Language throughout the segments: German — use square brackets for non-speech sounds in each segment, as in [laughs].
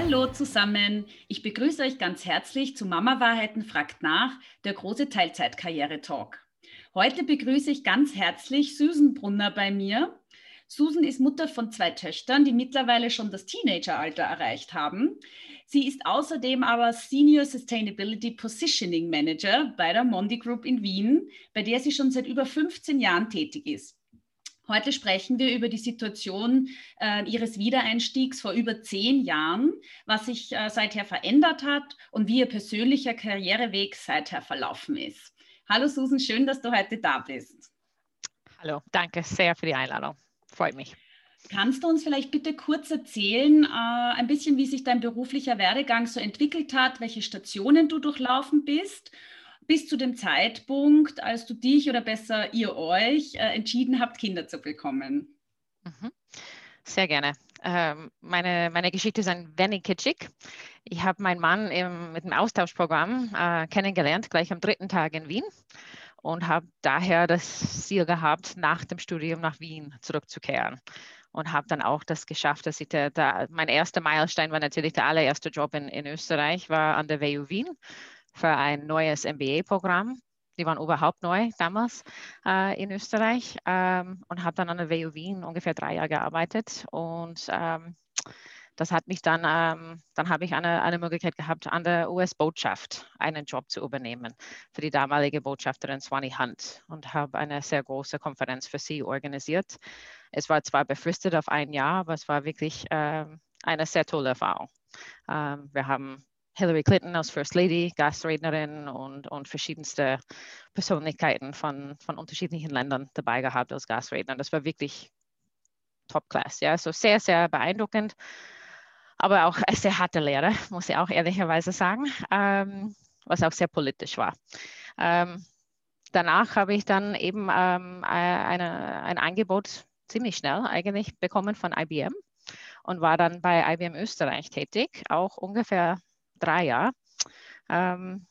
Hallo zusammen, ich begrüße euch ganz herzlich zu Mama Wahrheiten fragt nach, der große Teilzeitkarriere-Talk. Heute begrüße ich ganz herzlich Susan Brunner bei mir. Susan ist Mutter von zwei Töchtern, die mittlerweile schon das Teenageralter erreicht haben. Sie ist außerdem aber Senior Sustainability Positioning Manager bei der Mondi Group in Wien, bei der sie schon seit über 15 Jahren tätig ist. Heute sprechen wir über die Situation äh, ihres Wiedereinstiegs vor über zehn Jahren, was sich äh, seither verändert hat und wie ihr persönlicher Karriereweg seither verlaufen ist. Hallo Susan, schön, dass du heute da bist. Hallo, danke sehr für die Einladung. Freut mich. Kannst du uns vielleicht bitte kurz erzählen, äh, ein bisschen, wie sich dein beruflicher Werdegang so entwickelt hat, welche Stationen du durchlaufen bist bis zu dem Zeitpunkt, als du dich oder besser ihr euch äh, entschieden habt, Kinder zu bekommen? Mhm. Sehr gerne. Ähm, meine, meine Geschichte ist ein wenig kitschig. Ich habe meinen Mann im, mit dem Austauschprogramm äh, kennengelernt, gleich am dritten Tag in Wien und habe daher das Ziel gehabt, nach dem Studium nach Wien zurückzukehren. Und habe dann auch das geschafft, dass ich da, da, mein erster Meilenstein war natürlich der allererste Job in, in Österreich, war an der WU Wien für ein neues MBA-Programm. Die waren überhaupt neu damals äh, in Österreich ähm, und habe dann an der WU Wien ungefähr drei Jahre gearbeitet und ähm, das hat mich dann, ähm, dann habe ich eine, eine Möglichkeit gehabt, an der US-Botschaft einen Job zu übernehmen für die damalige Botschafterin Swanee Hunt und habe eine sehr große Konferenz für sie organisiert. Es war zwar befristet auf ein Jahr, aber es war wirklich ähm, eine sehr tolle Erfahrung. Ähm, wir haben Hillary Clinton als First Lady, Gastrednerin und, und verschiedenste Persönlichkeiten von, von unterschiedlichen Ländern dabei gehabt als Gastredner. Das war wirklich Top-Class. Ja, so sehr, sehr beeindruckend, aber auch eine sehr harte Lehre, muss ich auch ehrlicherweise sagen, ähm, was auch sehr politisch war. Ähm, danach habe ich dann eben ähm, eine, ein Angebot ziemlich schnell eigentlich bekommen von IBM und war dann bei IBM Österreich tätig, auch ungefähr drei Jahre. Ähm,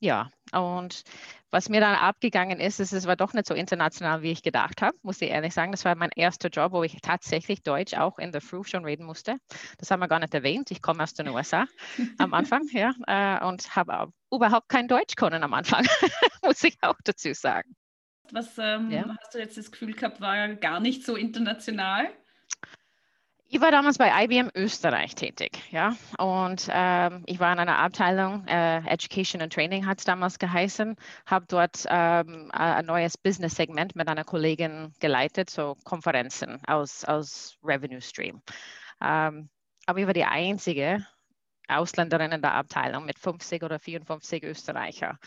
ja, und was mir dann abgegangen ist, ist, es war doch nicht so international, wie ich gedacht habe, muss ich ehrlich sagen. Das war mein erster Job, wo ich tatsächlich Deutsch auch in der Früh schon reden musste. Das haben wir gar nicht erwähnt. Ich komme aus den USA am [laughs] Anfang ja, äh, und habe überhaupt kein Deutsch können am Anfang, [laughs] muss ich auch dazu sagen. Was ähm, ja. hast du jetzt das Gefühl gehabt, war gar nicht so international? Ich war damals bei IBM Österreich tätig, ja, und ähm, ich war in einer Abteilung, äh, Education and Training hat es damals geheißen, habe dort ähm, ein neues Business-Segment mit einer Kollegin geleitet, so Konferenzen aus, aus Revenue Stream. Ähm, aber ich war die einzige Ausländerin in der Abteilung mit 50 oder 54 Österreicher.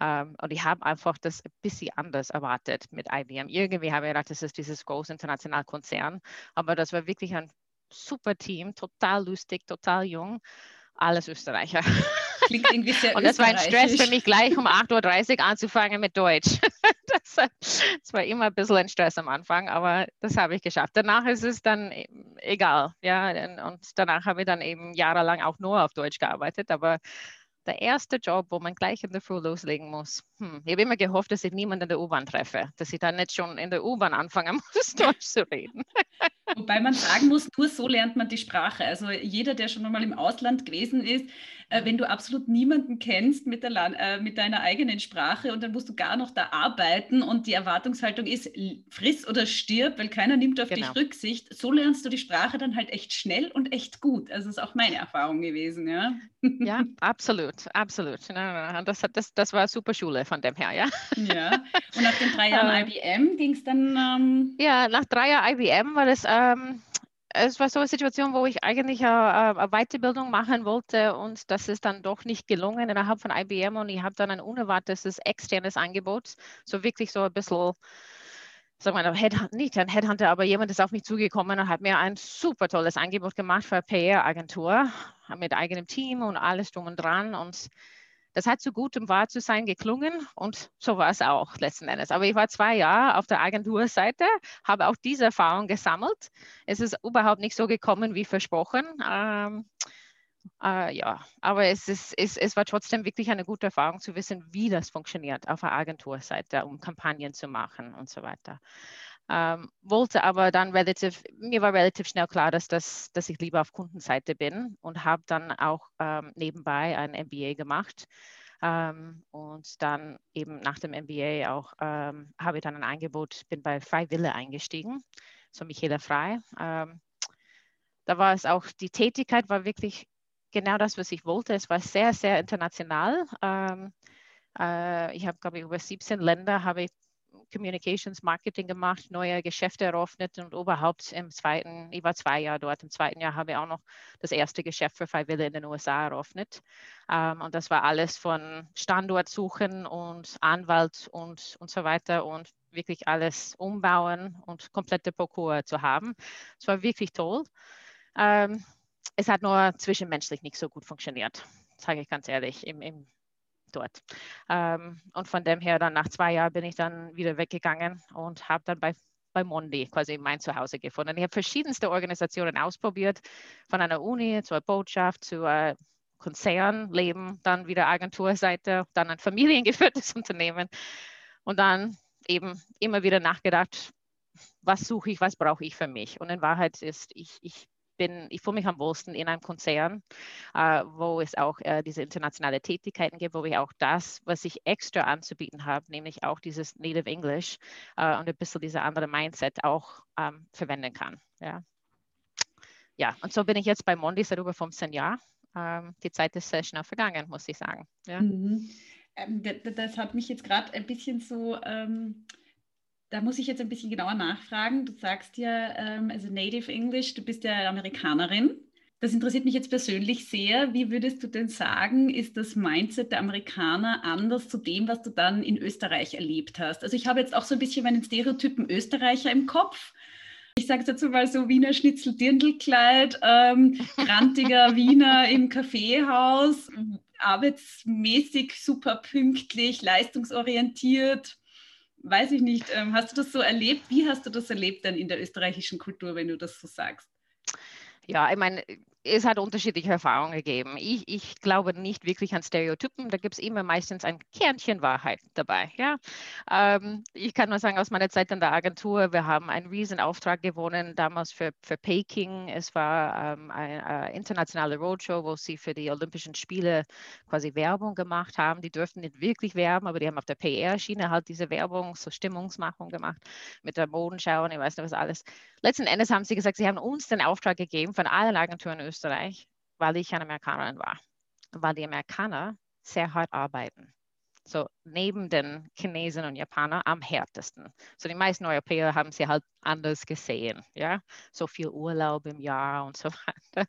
Ähm, und ich habe einfach das ein bisschen anders erwartet mit IBM. Irgendwie habe ich gedacht, das ist dieses große internationale Konzern, aber das war wirklich ein super Team, total lustig, total jung, alles Österreicher. Klingt irgendwie sehr [laughs] Und das war ein Stress für mich, gleich um 8.30 Uhr anzufangen mit Deutsch. [laughs] Das, das, war immer ein bisschen ein Stress am Anfang, aber das habe ich geschafft. Danach ist es dann egal. Ja, und danach habe ich dann eben jahrelang auch nur auf Deutsch gearbeitet, aber der erste Job, wo man gleich in der Früh loslegen muss. Hm. Ich habe immer gehofft, dass ich niemanden in der U-Bahn treffe, dass ich dann nicht schon in der U-Bahn anfangen [laughs] muss, Deutsch zu reden. Wobei man sagen muss, nur so lernt man die Sprache. Also jeder, der schon einmal im Ausland gewesen ist, äh, wenn du absolut niemanden kennst mit, äh, mit deiner eigenen Sprache und dann musst du gar noch da arbeiten und die Erwartungshaltung ist, friss oder stirb, weil keiner nimmt auf genau. dich Rücksicht. So lernst du die Sprache dann halt echt schnell und echt gut. Also das ist auch meine Erfahrung gewesen, ja. Ja, absolut, absolut. Das, das, das war super Schule von dem her, ja. Ja, und nach den drei Jahren [laughs] IBM ging es dann... Ähm ja, nach drei Jahren IBM war das... Ähm, es war so eine Situation, wo ich eigentlich eine, eine, Weiterbildung machen wollte und das ist dann doch nicht gelungen innerhalb von IBM und ich habe dann ein unerwartetes externes Angebot, so wirklich so ein bisschen, sagen mal, nicht ein Headhunter, aber jemand ist auf mich zugekommen und hat mir ein super tolles Angebot gemacht für eine PR-Agentur mit eigenem Team und alles drum und dran und das hat so gut, um wahr zu sein, geklungen und so war es auch letzten Endes. Aber ich war zwei Jahre auf der Agenturseite, habe auch diese Erfahrung gesammelt. Es ist überhaupt nicht so gekommen wie versprochen. Ähm, äh, ja, aber es, ist, es, es war trotzdem wirklich eine gute Erfahrung zu wissen, wie das funktioniert auf der Agenturseite, um Kampagnen zu machen und so weiter. Ähm, wollte aber dann relativ, mir war relativ schnell klar, dass, das, dass ich lieber auf Kundenseite bin und habe dann auch ähm, nebenbei ein MBA gemacht. Ähm, und dann eben nach dem MBA auch ähm, habe ich dann ein Angebot, bin bei Freiwille eingestiegen, so Michaela Frei. Ähm, da war es auch, die Tätigkeit war wirklich genau das, was ich wollte. Es war sehr, sehr international. Ähm, äh, ich habe, glaube ich, über 17 Länder habe ich Communications Marketing gemacht, neue Geschäfte eröffnet und überhaupt im zweiten, ich war zwei Jahre dort, im zweiten Jahr habe ich auch noch das erste Geschäft für Freiwillige in den USA eröffnet. Ähm, und das war alles von Standortsuchen und Anwalt und, und so weiter und wirklich alles umbauen und komplette Parcours zu haben. Es war wirklich toll. Ähm, es hat nur zwischenmenschlich nicht so gut funktioniert, sage ich ganz ehrlich, im, im dort. Ähm, und von dem her dann nach zwei Jahren bin ich dann wieder weggegangen und habe dann bei bei Mondi quasi mein Zuhause gefunden. Ich habe verschiedenste Organisationen ausprobiert, von einer Uni zur Botschaft zu äh, Konzernleben, dann wieder Agenturseite, dann ein familiengeführtes [laughs] Unternehmen und dann eben immer wieder nachgedacht, was suche ich, was brauche ich für mich. Und in Wahrheit ist, ich, ich bin, ich fühle mich am wohlsten in einem Konzern, äh, wo es auch äh, diese internationale Tätigkeiten gibt, wo ich auch das, was ich extra anzubieten habe, nämlich auch dieses Native English äh, und ein bisschen diese andere Mindset auch ähm, verwenden kann. Ja. ja, und so bin ich jetzt bei Mondi seit über 15 Jahren. Ähm, die Zeit ist sehr schnell vergangen, muss ich sagen. Ja. Mhm. Ähm, das hat mich jetzt gerade ein bisschen so ähm, da muss ich jetzt ein bisschen genauer nachfragen. Du sagst ja, ähm, also Native English, du bist ja Amerikanerin. Das interessiert mich jetzt persönlich sehr. Wie würdest du denn sagen, ist das Mindset der Amerikaner anders zu dem, was du dann in Österreich erlebt hast? Also ich habe jetzt auch so ein bisschen meinen Stereotypen Österreicher im Kopf. Ich sage es dazu mal so Wiener Schnitzel Dirndlkleid, ähm, grantiger [laughs] Wiener im Kaffeehaus, arbeitsmäßig super pünktlich, leistungsorientiert weiß ich nicht, ähm, hast du das so erlebt? Wie hast du das erlebt dann in der österreichischen Kultur, wenn du das so sagst? Ja, ich meine, es hat unterschiedliche Erfahrungen gegeben. Ich, ich glaube nicht wirklich an Stereotypen. Da gibt es immer meistens ein Kernchen Wahrheit dabei. Ja? Ähm, ich kann nur sagen, aus meiner Zeit in der Agentur, wir haben einen Riesenauftrag gewonnen, damals für, für Peking. Es war ähm, eine, eine internationale Roadshow, wo sie für die Olympischen Spiele quasi Werbung gemacht haben. Die dürften nicht wirklich werben, aber die haben auf der PR-Schiene halt diese Werbung, so Stimmungsmachung gemacht mit der Modenschau und ich weiß nicht was alles. Letzten Endes haben sie gesagt, sie haben uns den Auftrag gegeben von allen Agenturen in Österreich, weil ich eine Amerikanerin war. Weil die Amerikaner sehr hart arbeiten. So neben den Chinesen und Japanern am härtesten. So die meisten Europäer haben sie halt anders gesehen. Ja, so viel Urlaub im Jahr und so [laughs] weiter.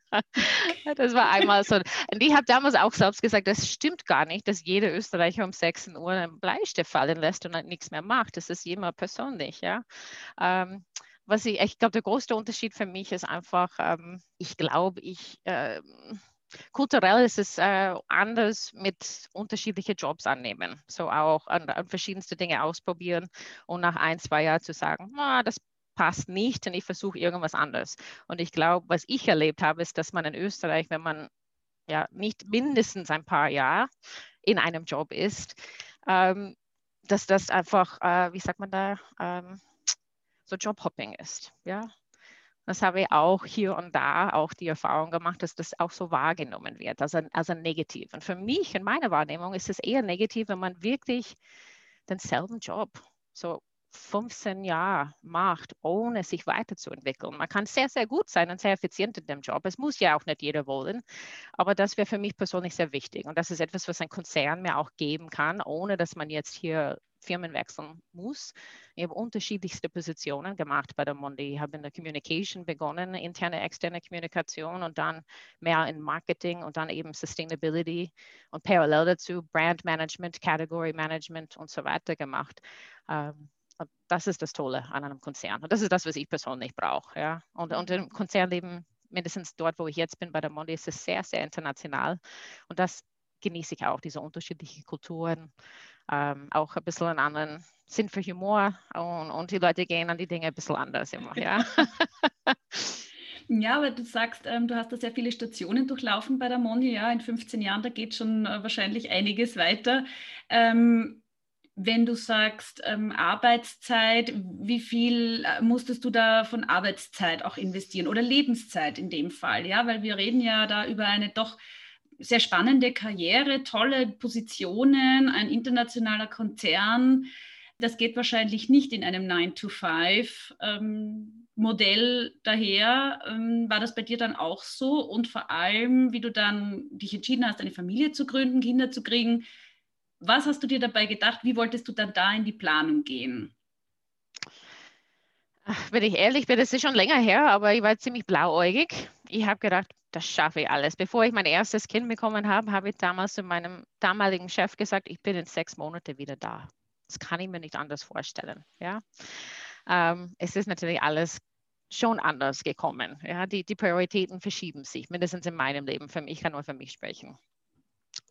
Das war einmal so. Und ich habe damals auch selbst gesagt, das stimmt gar nicht, dass jeder Österreicher um 6 Uhr einen Bleistift fallen lässt und nichts mehr macht. Das ist jemand persönlich. Ja. Ähm, was ich, ich glaube, der größte Unterschied für mich ist einfach, ähm, ich glaube, ich äh, kulturell ist es äh, anders mit unterschiedlichen Jobs annehmen. So auch an, an, verschiedenste Dinge ausprobieren und nach ein, zwei Jahren zu sagen, ah, das passt nicht und ich versuche irgendwas anderes. Und ich glaube, was ich erlebt habe, ist, dass man in Österreich, wenn man ja nicht mindestens ein paar Jahre in einem Job ist, ähm, dass das einfach, äh, wie sagt man da, ähm, so Jobhopping ist. Ja? Das habe ich auch hier und da auch die Erfahrung gemacht, dass das auch so wahrgenommen wird, als ein, als ein Negativ. Und für mich, in meiner Wahrnehmung, ist es eher negativ, wenn man wirklich denselben Job so 15 Jahre macht, ohne sich weiterzuentwickeln. Man kann sehr, sehr gut sein und sehr effizient in dem Job. Es muss ja auch nicht jeder wollen, aber das wäre für mich persönlich sehr wichtig. Und das ist etwas, was ein Konzern mir auch geben kann, ohne dass man jetzt hier Firmen wechseln muss. Ich habe unterschiedlichste Positionen gemacht bei der Mondi. Ich habe in der Communication begonnen, interne, externe Kommunikation und dann mehr in Marketing und dann eben Sustainability und parallel dazu Brand Management, Category Management und so weiter gemacht. Ähm, das ist das Tolle an einem Konzern. Und das ist das, was ich persönlich brauche. Ja? Und, und im Konzernleben, mindestens dort, wo ich jetzt bin, bei der Mondi, ist es sehr, sehr international. Und das genieße ich auch, diese unterschiedlichen Kulturen, ähm, auch ein bisschen einen anderen Sinn für Humor und, und die Leute gehen an die Dinge ein bisschen anders immer. Ja. [laughs] Ja, aber du sagst, ähm, du hast da sehr viele Stationen durchlaufen bei der Moni. Ja, in 15 Jahren, da geht schon äh, wahrscheinlich einiges weiter. Ähm, wenn du sagst ähm, Arbeitszeit, wie viel äh, musstest du da von Arbeitszeit auch investieren oder Lebenszeit in dem Fall? Ja, weil wir reden ja da über eine doch sehr spannende Karriere, tolle Positionen, ein internationaler Konzern. Das geht wahrscheinlich nicht in einem 9-to-5-Modell ähm, daher. Ähm, war das bei dir dann auch so? Und vor allem, wie du dann dich entschieden hast, eine Familie zu gründen, Kinder zu kriegen, was hast du dir dabei gedacht? Wie wolltest du dann da in die Planung gehen? Wenn ich ehrlich bin, das ist schon länger her, aber ich war ziemlich blauäugig. Ich habe gedacht, das schaffe ich alles. Bevor ich mein erstes Kind bekommen habe, habe ich damals zu meinem damaligen Chef gesagt, ich bin in sechs Monaten wieder da. Das kann ich mir nicht anders vorstellen. Ja? Ähm, es ist natürlich alles schon anders gekommen. Ja? Die, die Prioritäten verschieben sich, mindestens in meinem Leben. Für mich, ich kann nur für mich sprechen.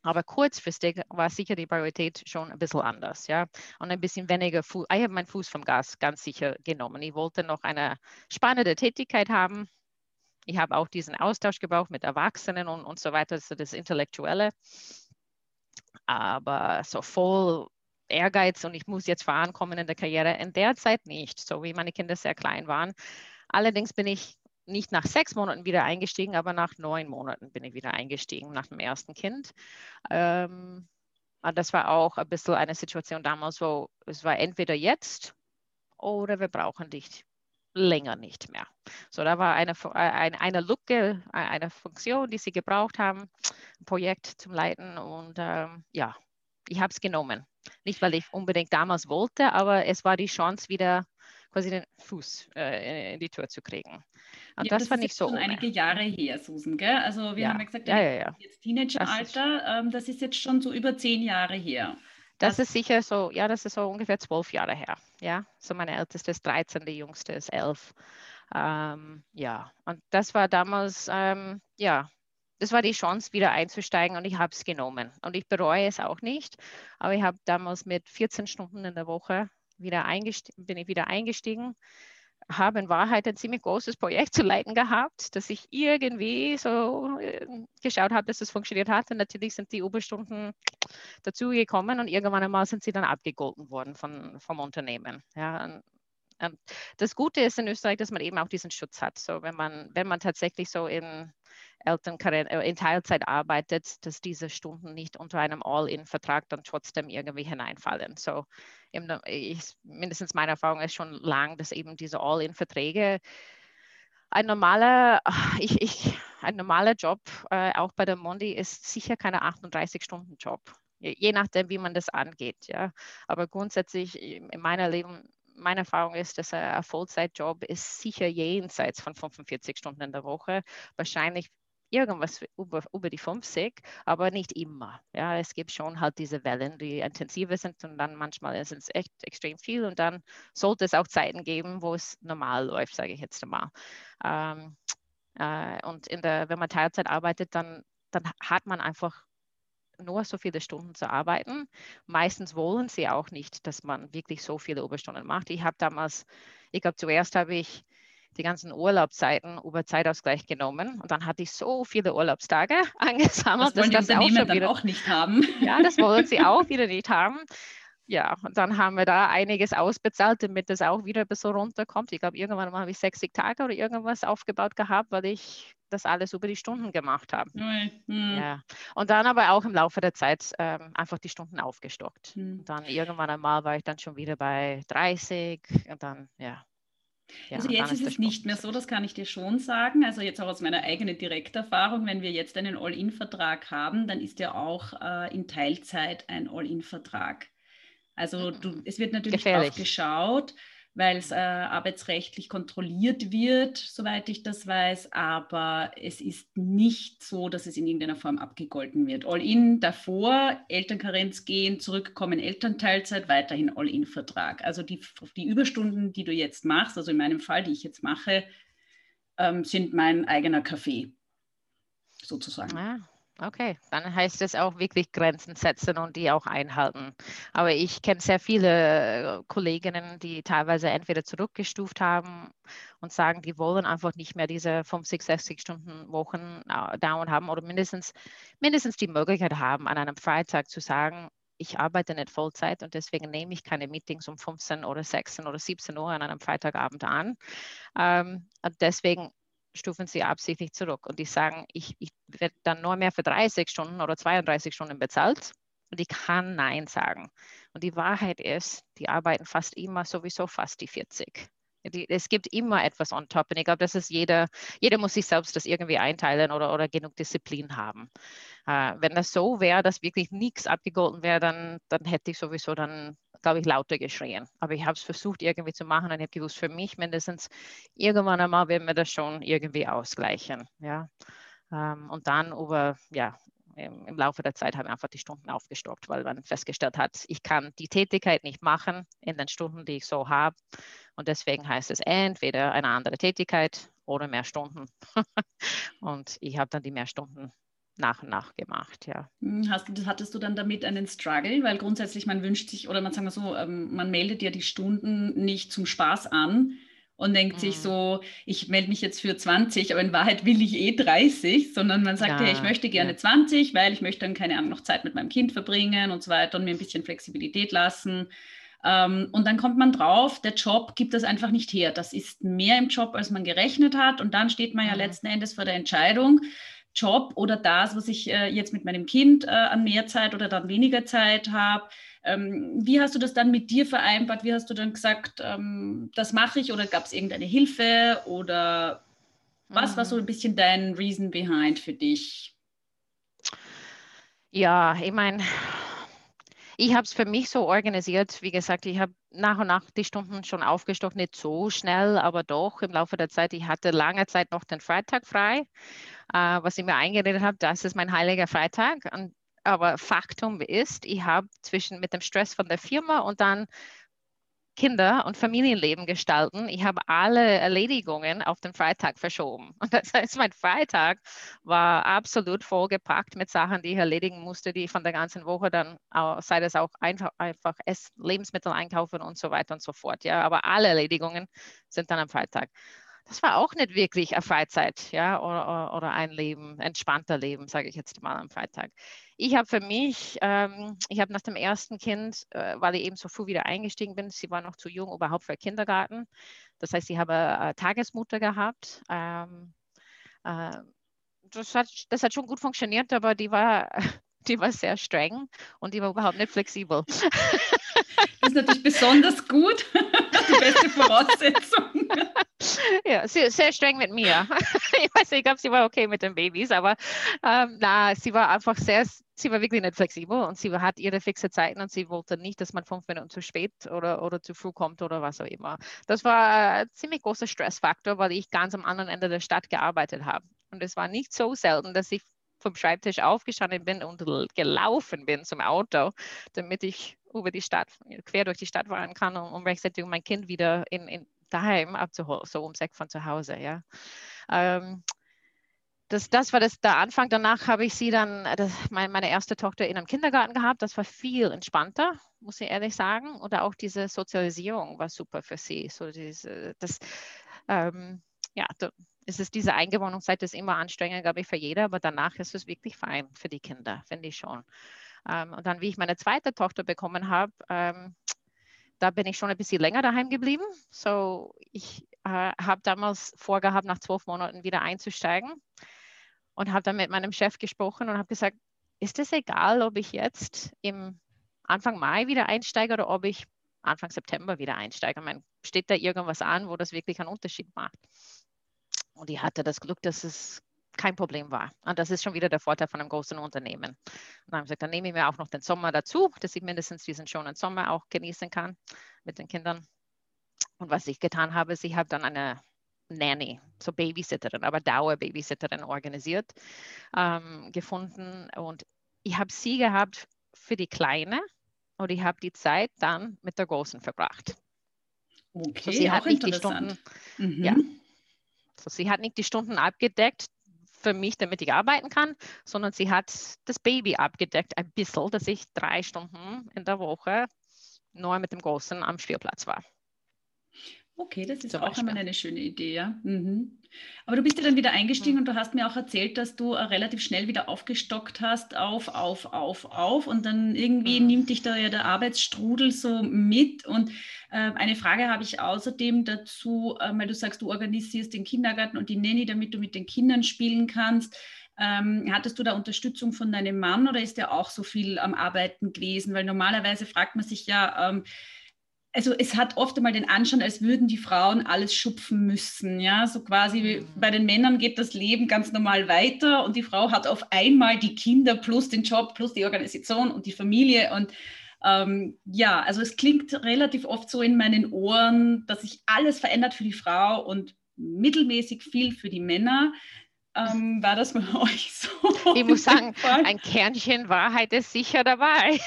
Aber kurzfristig war sicher die Priorität schon ein bisschen anders, ja. Und ein bisschen weniger Fuß. Ich habe meinen Fuß vom Gas ganz sicher genommen. Ich wollte noch eine spannende Tätigkeit haben. Ich habe auch diesen Austausch gebraucht mit Erwachsenen und, und so weiter, also das Intellektuelle. Aber so voll Ehrgeiz und ich muss jetzt vorankommen in der Karriere, in der Zeit nicht, so wie meine Kinder sehr klein waren. Allerdings bin ich nicht nach sechs Monaten wieder eingestiegen, aber nach neun Monaten bin ich wieder eingestiegen, nach dem ersten Kind. Ähm, das war auch ein bisschen eine Situation damals, wo es war entweder jetzt oder wir brauchen dich länger nicht mehr. So, da war eine, eine, eine Lücke, eine Funktion, die sie gebraucht haben, ein Projekt zum Leiten und ähm, ja, ich habe es genommen. Nicht, weil ich unbedingt damals wollte, aber es war die Chance, wieder quasi den Fuß äh, in die Tür zu kriegen. Und ja, das, das war nicht so. schon einige Jahre her, Susan, gell? Also wir ja. haben ja gesagt, ja, ja, ja. jetzt Teenageralter, das, ähm, das ist jetzt schon so über zehn Jahre her. Das, das ist sicher so, ja, das ist so ungefähr zwölf Jahre her. Ja, so meine älteste ist 13, die jüngste ist 11. Ähm, ja, und das war damals, ähm, ja, das war die Chance, wieder einzusteigen und ich habe es genommen. Und ich bereue es auch nicht, aber ich habe damals mit 14 Stunden in der Woche wieder bin ich wieder eingestiegen, habe in Wahrheit ein ziemlich großes Projekt zu leiten gehabt, dass ich irgendwie so äh, geschaut habe, dass es funktioniert hat. Und natürlich sind die Überstunden dazugekommen und irgendwann einmal sind sie dann abgegolten worden von, vom Unternehmen. Ja, und, und das Gute ist in Österreich, dass man eben auch diesen Schutz hat. So, wenn man, wenn man tatsächlich so in Elternkarriere äh, in Teilzeit arbeitet, dass diese Stunden nicht unter einem All-in-Vertrag dann trotzdem irgendwie hineinfallen. So, ich, mindestens meine Erfahrung ist schon lang, dass eben diese All-in-Verträge ein normaler, [laughs] ich, ich, ein normaler Job, äh, auch bei der Mondi, ist sicher keine 38-Stunden-Job. Je, je, nachdem, wie man das angeht. Ja. Aber grundsätzlich in meiner Leben, meine Erfahrung ist, dass ein Vollzeitjob ist sicher jenseits von 45 Stunden in der Woche. Wahrscheinlich irgendwas über, über die 50, aber nicht immer. Ja, es gibt schon halt diese Wellen, die intensiver sind und dann manchmal sind es echt extrem viel und dann sollte es auch Zeiten geben, wo es normal läuft, sage ich jetzt einmal. Ähm, äh, und in der, wenn man Teilzeit arbeitet, dann, dann hat man einfach nur so viele Stunden zu arbeiten. Meistens wollen sie auch nicht, dass man wirklich so viele Überstunden macht. Ich habe damals, ich glaube, zuerst habe ich die ganzen Urlaubszeiten über Zeitausgleich genommen und dann hatte ich so viele Urlaubstage [laughs] angesammelt. Das wollen dass die das auch, schon wieder, auch nicht haben. Ja, das wollen sie auch [laughs] wieder nicht haben. Ja, und dann haben wir da einiges ausbezahlt, damit das auch wieder ein bisschen runterkommt. Ich glaube, irgendwann mal habe ich 60 Tage oder irgendwas aufgebaut gehabt, weil ich das alles über die Stunden gemacht habe. Mhm. Ja. Und dann aber auch im Laufe der Zeit ähm, einfach die Stunden aufgestockt. Mhm. Dann irgendwann einmal war ich dann schon wieder bei 30 und dann, ja, ja, also jetzt ist es nicht mehr so, das kann ich dir schon sagen. Also jetzt auch aus meiner eigenen Direkterfahrung, wenn wir jetzt einen All-In-Vertrag haben, dann ist ja auch äh, in Teilzeit ein All-In-Vertrag. Also du, es wird natürlich Gefährlich. auch geschaut, weil es äh, arbeitsrechtlich kontrolliert wird, soweit ich das weiß. Aber es ist nicht so, dass es in irgendeiner Form abgegolten wird. All-in davor, Elternkarenz gehen, zurückkommen, Elternteilzeit, weiterhin All-in-Vertrag. Also die, die Überstunden, die du jetzt machst, also in meinem Fall, die ich jetzt mache, ähm, sind mein eigener Kaffee, sozusagen. Ah, Okay, dann heißt es auch wirklich Grenzen setzen und die auch einhalten. Aber ich kenne sehr viele äh, Kolleginnen, die teilweise entweder zurückgestuft haben und sagen, die wollen einfach nicht mehr diese 50, 60 Stunden Wochen äh, dauern haben oder mindestens, mindestens die Möglichkeit haben, an einem Freitag zu sagen, ich arbeite nicht Vollzeit und deswegen nehme ich keine Meetings um 15 oder 16 oder 17 Uhr an einem Freitagabend an. Ähm, deswegen stufen sie absichtlich zurück und die sagen, ich, ich werde dann nur mehr für 30 Stunden oder 32 Stunden bezahlt und ich kann Nein sagen. Und die Wahrheit ist, die arbeiten fast immer sowieso fast die 40. Die, es gibt immer etwas on top. Und ich glaube, das ist jeder, jeder muss sich selbst das irgendwie einteilen oder, oder genug Disziplin haben. Äh, wenn das so wäre, dass wirklich nichts abgegolten wäre, dann, dann hätte ich sowieso dann, glaube ich, lauter geschrien. Aber ich habe es versucht irgendwie zu machen und ich habe gewusst, für mich mindestens irgendwann einmal werden wir das schon irgendwie ausgleichen. Ja. Ähm, und dann über, ja, im, Laufe der Zeit haben wir einfach die Stunden aufgestockt, weil man festgestellt hat, ich kann die Tätigkeit nicht machen in den Stunden, die ich so habe. Und deswegen heißt es entweder eine andere Tätigkeit oder mehr Stunden. [laughs] und ich habe dann die mehr Stunden nach und nach gemacht, ja. Hm, hast, hattest du dann damit einen Struggle? Weil grundsätzlich man wünscht sich, oder man sagt mal so, ähm, man meldet ja die Stunden nicht zum Spaß an und denkt mhm. sich so, ich melde mich jetzt für 20, aber in Wahrheit will ich eh 30, sondern man sagt ja, ja ich möchte gerne ja. 20, weil ich möchte dann, keine Ahnung, noch Zeit mit meinem Kind verbringen und so weiter und mir ein bisschen Flexibilität lassen. Ähm, und dann kommt man drauf, der Job gibt das einfach nicht her. Das ist mehr im Job, als man gerechnet hat. Und dann steht man ja mhm. letzten Endes vor der Entscheidung, Job oder das, was ich äh, jetzt mit meinem Kind äh, an mehr Zeit oder dann weniger Zeit habe. Ähm, wie hast du das dann mit dir vereinbart? Wie hast du dann gesagt, ähm, das mache ich oder gab es irgendeine Hilfe oder was mhm. war so mhm. ein bisschen dein Reason behind für dich? Ja, ich meine, ich habe es für mich so organisiert, wie gesagt, ich habe nach und nach die Stunden schon aufgestockt, nicht so schnell, aber doch im Laufe der Zeit. Ich hatte lange Zeit noch den Freitag frei, äh, was ich mir eingeredet habe, das ist mein heiliger Freitag. Und, aber Faktum ist, ich habe zwischen mit dem Stress von der Firma und dann Kinder- und Familienleben gestalten. Ich habe alle Erledigungen auf den Freitag verschoben. Und das heißt, mein Freitag war absolut vollgepackt mit Sachen, die ich erledigen musste, die ich von der ganzen Woche dann, sei das auch einfach, einfach Lebensmittel einkaufen und so weiter und so fort. Ja, aber alle Erledigungen sind dann am Freitag das war auch nicht wirklich eine Freizeit, ja, oder, oder ein Leben, entspannter Leben, sage ich jetzt mal am Freitag. Ich habe für mich, ähm, ich habe nach dem ersten Kind, äh, weil ich eben so früh wieder eingestiegen bin, sie war noch zu jung überhaupt für Kindergarten. Das heißt, ich habe eine Tagesmutter gehabt. Ähm, äh, das, hat, das hat schon gut funktioniert, aber die war, [laughs] die war sehr streng und die war überhaupt nicht flexibel. Das ist natürlich besonders gut, [laughs] die beste Voraussetzung. [laughs] Ja, sehr, sehr streng mit mir. [laughs] Ich weiß nicht, ich glaube, sie war okay mit den Babys, aber ähm, na, sie war einfach sehr, sie war wirklich nicht flexibel und sie hat ihre fixe Zeiten und sie wollte nicht, dass man fünf Minuten zu spät oder, oder zu früh kommt oder was auch immer. Das war ein ziemlich großer Stressfaktor, weil ich ganz am anderen Ende der Stadt gearbeitet habe. Und es war nicht so selten, dass ich vom Schreibtisch aufgestanden bin und gelaufen bin zum Auto, damit ich über die Stadt, quer durch die Stadt fahren kann, um, um rechtzeitig mein Kind wieder in, in daheim abzuholen, so um sechs von zu Hause. Ja. Ähm, das, das war das, der Anfang. Danach habe ich sie dann, das, meine, meine erste Tochter in einem Kindergarten gehabt. Das war viel entspannter, muss ich ehrlich sagen. Oder auch diese Sozialisierung war super für sie. So diese, das, ähm, ja, da, es ist diese Eingewohnungszeit, ist immer anstrengend, glaube ich, für jeder, aber danach ist es wirklich fein für die Kinder, finde ich schon. Ähm, und dann, wie ich meine zweite Tochter bekommen habe, ähm, da bin ich schon ein bisschen länger daheim geblieben. So, ich äh, habe damals vorgehabt, nach zwölf Monaten wieder einzusteigen und habe dann mit meinem Chef gesprochen und habe gesagt, ist es egal, ob ich jetzt im Anfang Mai wieder einsteige oder ob ich Anfang September wieder einsteige? Ich meine, steht da irgendwas an, wo das wirklich einen Unterschied macht? Und ich hatte das Glück, dass es kein Problem war. Und das ist schon wieder der Vorteil von einem großen Unternehmen. Und dann habe ich gesagt, dann nehme ich mir auch noch den Sommer dazu, dass ich mindestens diesen schönen Sommer auch genießen kann mit den Kindern. Und was ich getan habe, ist, ich habe dann eine Nanny, so Babysitterin, aber Dauerbabysitterin organisiert, ähm, gefunden. Und ich habe sie gehabt für die Kleine und ich habe die Zeit dann mit der Großen verbracht. Okay, so, sie hat nicht die Stunden, mhm. ja, so, sie hat nicht die Stunden abgedeckt, für mich, damit ich arbeiten kann, sondern sie hat das Baby abgedeckt, ein bisschen, dass ich drei Stunden in der Woche nur mit dem Großen am Spielplatz war. Okay, das ist auch immer eine schöne Idee, ja. Mhm. Aber du bist ja dann wieder eingestiegen mhm. und du hast mir auch erzählt, dass du äh, relativ schnell wieder aufgestockt hast, auf, auf, auf, auf und dann irgendwie mhm. nimmt dich da ja der Arbeitsstrudel so mit und äh, eine Frage habe ich außerdem dazu, äh, weil du sagst, du organisierst den Kindergarten und die Nanny, damit du mit den Kindern spielen kannst. Ähm, hattest du da Unterstützung von deinem Mann oder ist der auch so viel am Arbeiten gewesen? Weil normalerweise fragt man sich ja, ähm, also es hat oft einmal den Anschein, als würden die Frauen alles schupfen müssen. Ja, so quasi mhm. bei den Männern geht das Leben ganz normal weiter und die Frau hat auf einmal die Kinder plus den Job plus die Organisation und die Familie und ähm, ja, also es klingt relativ oft so in meinen Ohren, dass sich alles verändert für die Frau und mittelmäßig viel für die Männer. Ähm, war das bei [laughs] euch so? Ich muss sagen, ein Kernchen Wahrheit ist sicher dabei,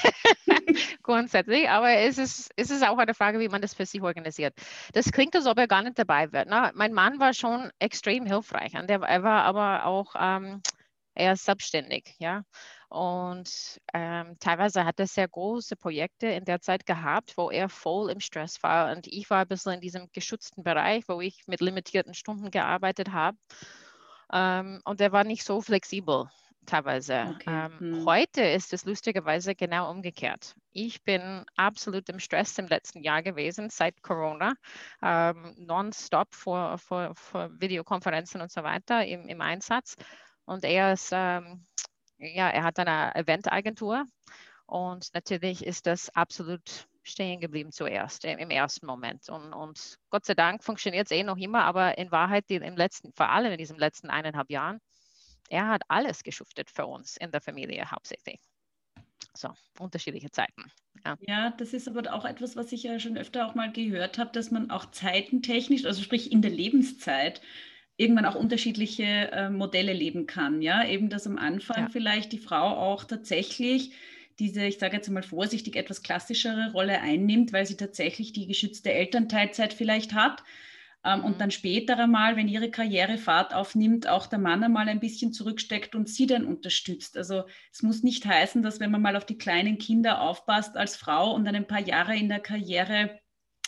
[laughs] grundsätzlich. Aber es ist, es ist auch eine Frage, wie man das für sich organisiert. Das klingt, als ob er gar nicht dabei wird. Ne? Mein Mann war schon extrem hilfreich und er, er war aber auch ähm, eher selbstständig. Ja? Und ähm, teilweise hat er sehr große Projekte in der Zeit gehabt, wo er voll im Stress war. Und ich war ein bisschen in diesem geschützten Bereich, wo ich mit limitierten Stunden gearbeitet habe. Ähm, und er war nicht so flexibel teilweise. Okay. Ähm, hm. Heute ist es lustigerweise genau umgekehrt. Ich bin absolut im Stress im letzten Jahr gewesen, seit Corona, ähm, nonstop vor, vor, vor Videokonferenzen und so weiter im, im Einsatz. Und er ist, ähm, ja, er hat eine Eventagentur und natürlich ist das absolut stehen geblieben zuerst, im ersten Moment. Und, und Gott sei Dank funktioniert es eh noch immer, aber in Wahrheit, im letzten, vor allem in diesen letzten eineinhalb Jahren, er hat alles geschuftet für uns in der Familie hauptsächlich. So, unterschiedliche Zeiten. Ja. ja. das ist aber auch etwas, was ich ja schon öfter auch mal gehört habe, dass man auch zeitentechnisch, also sprich in der Lebenszeit, irgendwann auch unterschiedliche äh, Modelle leben kann. Ja, eben, dass am Anfang ja. vielleicht die Frau auch tatsächlich diese, ich sage jetzt mal vorsichtig, etwas klassischere Rolle einnimmt, weil sie tatsächlich die geschützte Elternteilzeit vielleicht hat. Ähm, mhm. Und dann später einmal, wenn ihre Karriere Fahrt aufnimmt, auch der Mann einmal ein bisschen zurücksteckt und sie dann unterstützt. Also es muss nicht heißen, dass wenn man mal auf die kleinen Kinder aufpasst als Frau und dann ein paar Jahre in der Karriere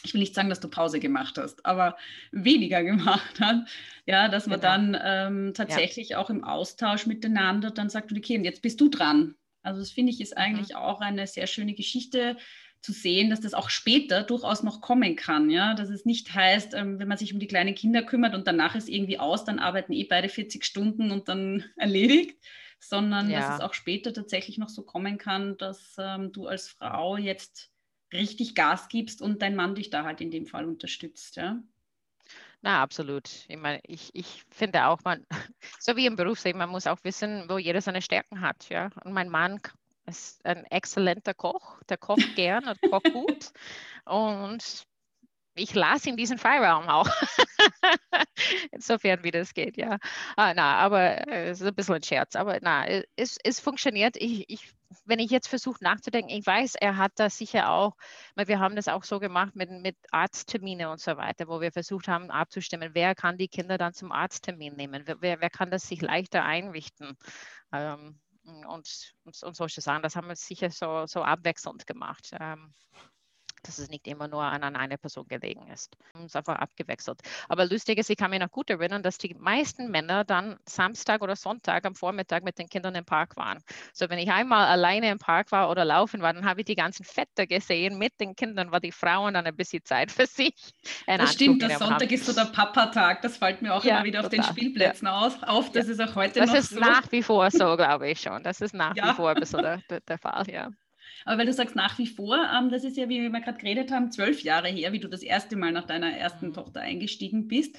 ich will nicht sagen, dass du Pause gemacht hast, aber weniger [laughs] gemacht hat, ja, dass man genau. dann ähm, tatsächlich ja. auch im Austausch miteinander dann sagt, okay, und jetzt bist du dran. Also das finde ich ist mhm. eigentlich mhm. auch eine sehr schöne Geschichte zu sehen, dass das auch später durchaus noch kommen kann. Ja? Dass es nicht heißt, ähm, wenn man sich um die kleinen Kinder kümmert und danach ist irgendwie aus, dann arbeiten eh beide 40 Stunden und dann [laughs] erledigt, sondern ja. dass es auch später tatsächlich noch so kommen kann, dass ähm, du als Frau jetzt richtig Gas gibst und dein Mann dich da halt in dem Fall unterstützt. Ja? Na, absolut. Ich meine, ich, ich finde auch, man, [laughs] so wie im Berufsleben, man muss auch wissen, wo jeder seine Stärken hat. Ja? Und mein Mann ist ein exzellenter Koch, der kocht [laughs] gern und kocht gut. Und ich lasse ihm diesen Freiraum auch. [laughs] Insofern, wie das geht, ja. Ah, na, aber äh, es ist ein bisschen ein Scherz. Aber na, es, es funktioniert. Ich, ich wenn ich jetzt versuche nachzudenken, ich weiß, er hat das sicher auch, weil wir haben das auch so gemacht mit, mit Arzttermine und so weiter, wo wir versucht haben abzustimmen, wer kann die Kinder dann zum Arzttermin nehmen, wer, wer kann das sich leichter einrichten ähm, und, und, und, solche Sachen. Das haben wir sicher so, so abwechselnd gemacht. Ähm, dass es nicht immer nur an einer Person gelegen ist. Es ist einfach abgewechselt. Aber lustig ist, ich kann mich noch gut erinnern, dass die meisten Männer dann Samstag oder Sonntag am Vormittag mit den Kindern im Park waren. So, wenn ich einmal alleine im Park war oder laufen war, dann habe ich die ganzen Vetter gesehen. Mit den Kindern war die Frauen dann ein bisschen Zeit für sich. [laughs] Das stimmt, der Sonntag haben. ist so der Papa-Tag. Das fällt mir auch ja, immer wieder total. auf den Spielplätzen ja. auf. auf. Das ja. ist auch heute das noch so. Das ist nach wie vor so, glaube ich schon. Das ist nach wie vor ein bisschen der, der, der Fall, ja. Aber weil du sagst nach wie vor, ähm, das ist ja, wie wir gerade geredet haben, zwölf Jahre her, wie du das erste Mal nach deiner ersten mhm. Tochter eingestiegen bist.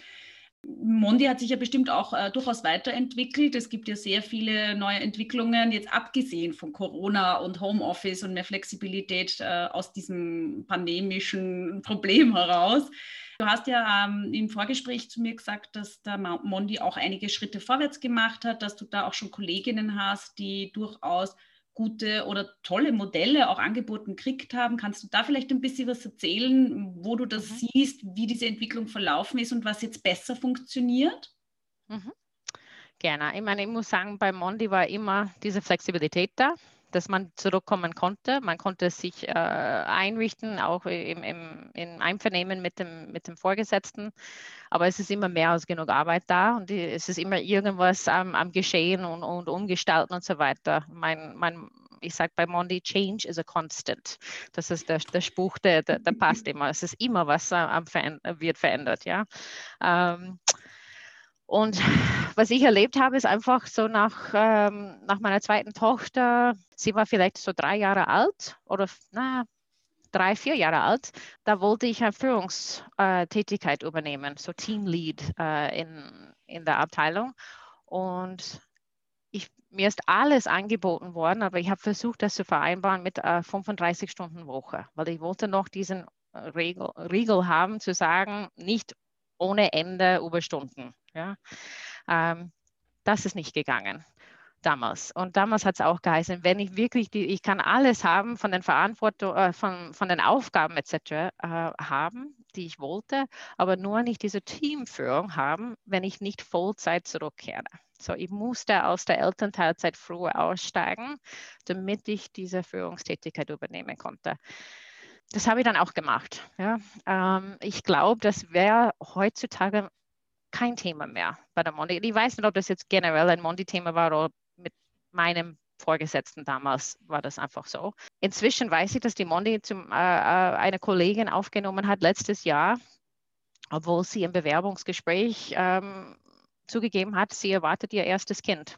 Mondi hat sich ja bestimmt auch äh, durchaus weiterentwickelt. Es gibt ja sehr viele neue Entwicklungen, jetzt abgesehen von Corona und Homeoffice und mehr Flexibilität äh, aus diesem pandemischen Problem heraus. Du hast ja ähm, im Vorgespräch zu mir gesagt, dass der Mondi auch einige Schritte vorwärts gemacht hat, dass du da auch schon Kolleginnen hast, die durchaus gute oder tolle Modelle auch angeboten gekriegt haben. Kannst du da vielleicht ein bisschen was erzählen, wo du das mhm. siehst, wie diese Entwicklung verlaufen ist und was jetzt besser funktioniert? Mhm. Gerne. Ich meine, ich muss sagen, bei Mondi war immer diese Flexibilität da. Dass man zurückkommen konnte. Man konnte sich äh, einrichten, auch im, im, im Einvernehmen mit dem, mit dem Vorgesetzten. Aber es ist immer mehr als genug Arbeit da und die, es ist immer irgendwas am, am Geschehen und, und Umgestalten und so weiter. Mein, mein, ich sage bei Mondi, Change is a constant. Das ist der, der Spruch, der, der, der passt immer. Es ist immer was am, wird verändert. Ja. Ähm, und [laughs] was ich erlebt habe, ist einfach so nach, ähm, nach meiner zweiten Tochter, sie war vielleicht so drei Jahre alt oder na, drei, vier Jahre alt, da wollte ich eine Führungstätigkeit übernehmen, so Teamlead äh, in, in der Abteilung. Und ich, mir ist alles angeboten worden, aber ich habe versucht, das zu vereinbaren mit äh, 35 Stunden Woche, weil ich wollte noch diesen Regel, Riegel haben, zu sagen, nicht ohne Ende Überstunden. Ja? Ähm, das ist nicht gegangen damals. Und damals hat es auch geheißen, wenn ich wirklich, die, ich kann alles haben von den Verantwortung, äh, von, von den Aufgaben etc. Äh, haben, die ich wollte, aber nur nicht diese Teamführung haben, wenn ich nicht Vollzeit zurückkehre. So, ich musste aus der Elternteilzeit früher aussteigen, damit ich diese Führungstätigkeit übernehmen konnte das habe ich dann auch gemacht. Ja. Ähm, ich glaube, das wäre heutzutage kein Thema mehr bei der Mondi. Ich weiß nicht, ob das jetzt generell ein Mondi-Thema war oder mit meinem Vorgesetzten damals war das einfach so. Inzwischen weiß ich, dass die Mondi zum, äh, äh eine Kollegin aufgenommen hat letztes Jahr, obwohl sie im Bewerbungsgespräch ähm, zugegeben hat, sie erwartet ihr erstes Kind.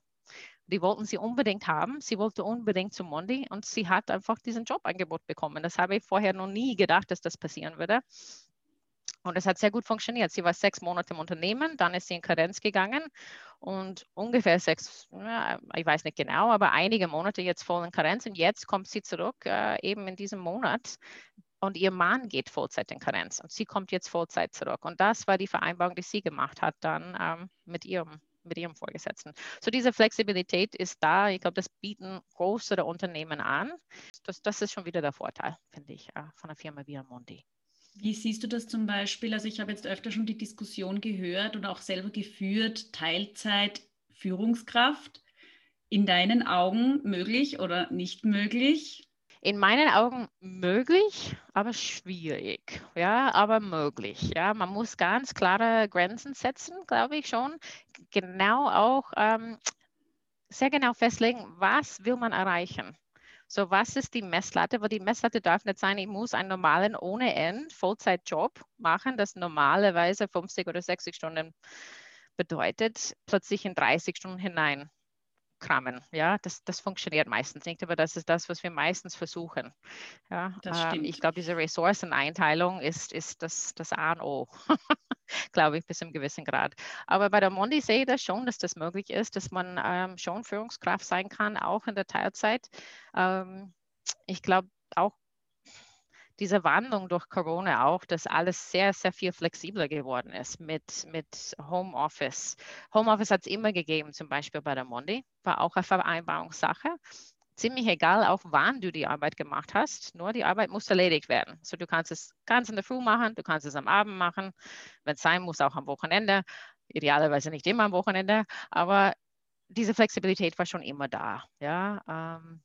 Die wollten sie unbedingt haben. Sie wollte unbedingt zu Mondi und sie hat einfach diesen Jobangebot bekommen. Das habe ich vorher noch nie gedacht, dass das passieren würde. Und es hat sehr gut funktioniert. Sie war sechs Monate im Unternehmen, dann ist sie in Karenz gegangen und ungefähr sechs, ich weiß nicht genau, aber einige Monate jetzt voll in Karenz und jetzt kommt sie zurück, äh, eben in diesem Monat. Und ihr Mann geht Vollzeit in Karenz und sie kommt jetzt Vollzeit zurück. Und das war die Vereinbarung, die sie gemacht hat dann ähm, mit ihrem mit ihrem Vorgesetzten. So diese Flexibilität ist da. Ich glaube, das bieten größere Unternehmen an. Das, das ist schon wieder der Vorteil, finde ich, äh, von einer Firma wie Amundi. Wie siehst du das zum Beispiel? Also ich habe jetzt öfter schon die Diskussion gehört und auch selber geführt, Teilzeit Führungskraft. In deinen Augen möglich oder nicht möglich? in meinen Augen möglich, aber schwierig. Ja, aber möglich. Ja, man muss ganz klare Grenzen setzen, glaube ich schon. Genau auch ähm, sehr genau festlegen, was will man erreichen. So, was ist die Messlatte? Weil die Messlatte darf nicht sein, ich muss einen normalen ohne End Vollzeitjob machen, das normalerweise 50 oder 60 Stunden bedeutet, plötzlich in 30 Stunden hinein kramen. Ja, das, das funktioniert meistens nicht, aber das ist das, was wir meistens versuchen. Ja, ähm, ich glaube, diese Ressourceneinteilung ist, ist das, das A und O, [laughs] glaube ich, bis zum gewissen Grad. Aber bei der Mondi sehe ich das schon, dass das möglich ist, dass man ähm, schon Führungskraft sein kann, auch in der Teilzeit. Ähm, ich glaube auch diese Wandlung durch Corona auch, dass alles sehr, sehr viel flexibler geworden ist mit, mit Homeoffice. Homeoffice hat es immer gegeben, zum Beispiel bei der Mondi, war auch eine Vereinbarungssache. Ziemlich egal, auch wann du die Arbeit gemacht hast, nur die Arbeit muss erledigt werden. So, du kannst es ganz in der Früh machen, du kannst es am Abend machen, wenn es sein muss, auch am Wochenende. Idealerweise nicht immer am Wochenende, aber diese Flexibilität war schon immer da. Ja, ähm,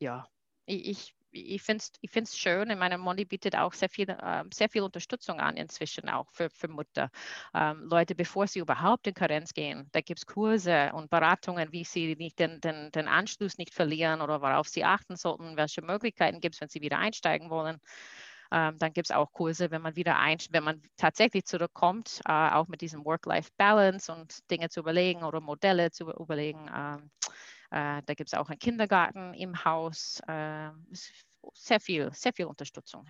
ja. Ich, ich ich finde es ich find's schön. Ich meine, Mondi bietet auch sehr viel, äh, sehr viel Unterstützung an inzwischen auch für, für Mutter. Ähm, Leute, bevor sie überhaupt in Karenz gehen, da gibt es Kurse und Beratungen, wie sie nicht den, den, den Anschluss nicht verlieren oder worauf sie achten sollten, welche Möglichkeiten gibt es, wenn sie wieder einsteigen wollen. Ähm, dann gibt es auch Kurse, wenn man wieder ein, wenn man tatsächlich zurückkommt, äh, auch mit diesem Work-Life-Balance und Dinge zu überlegen oder Modelle zu überlegen. Äh, da gibt es auch einen Kindergarten im Haus. Äh, sehr viel, sehr viel Unterstützung.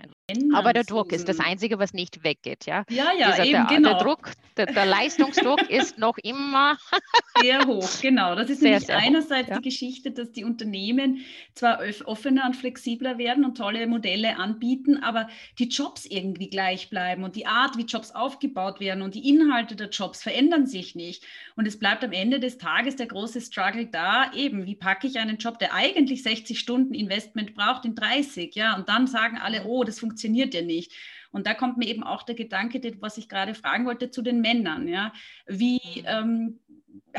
Aber der Druck ist das Einzige, was nicht weggeht. Ja, ja, ja Dieser, eben, der, genau. Der, Druck, der, der Leistungsdruck [laughs] ist noch immer sehr hoch. Genau, das ist sehr, nämlich sehr einerseits hoch, ja. die Geschichte, dass die Unternehmen zwar offener und flexibler werden und tolle Modelle anbieten, aber die Jobs irgendwie gleich bleiben und die Art, wie Jobs aufgebaut werden und die Inhalte der Jobs verändern sich nicht. Und es bleibt am Ende des Tages der große Struggle da, eben, wie packe ich einen Job, der eigentlich 60 Stunden Investment braucht, in 30, ja, und dann sagen alle, oh, das funktioniert ja nicht. Und da kommt mir eben auch der Gedanke, was ich gerade fragen wollte, zu den Männern. Ja? Wie, mhm. ähm,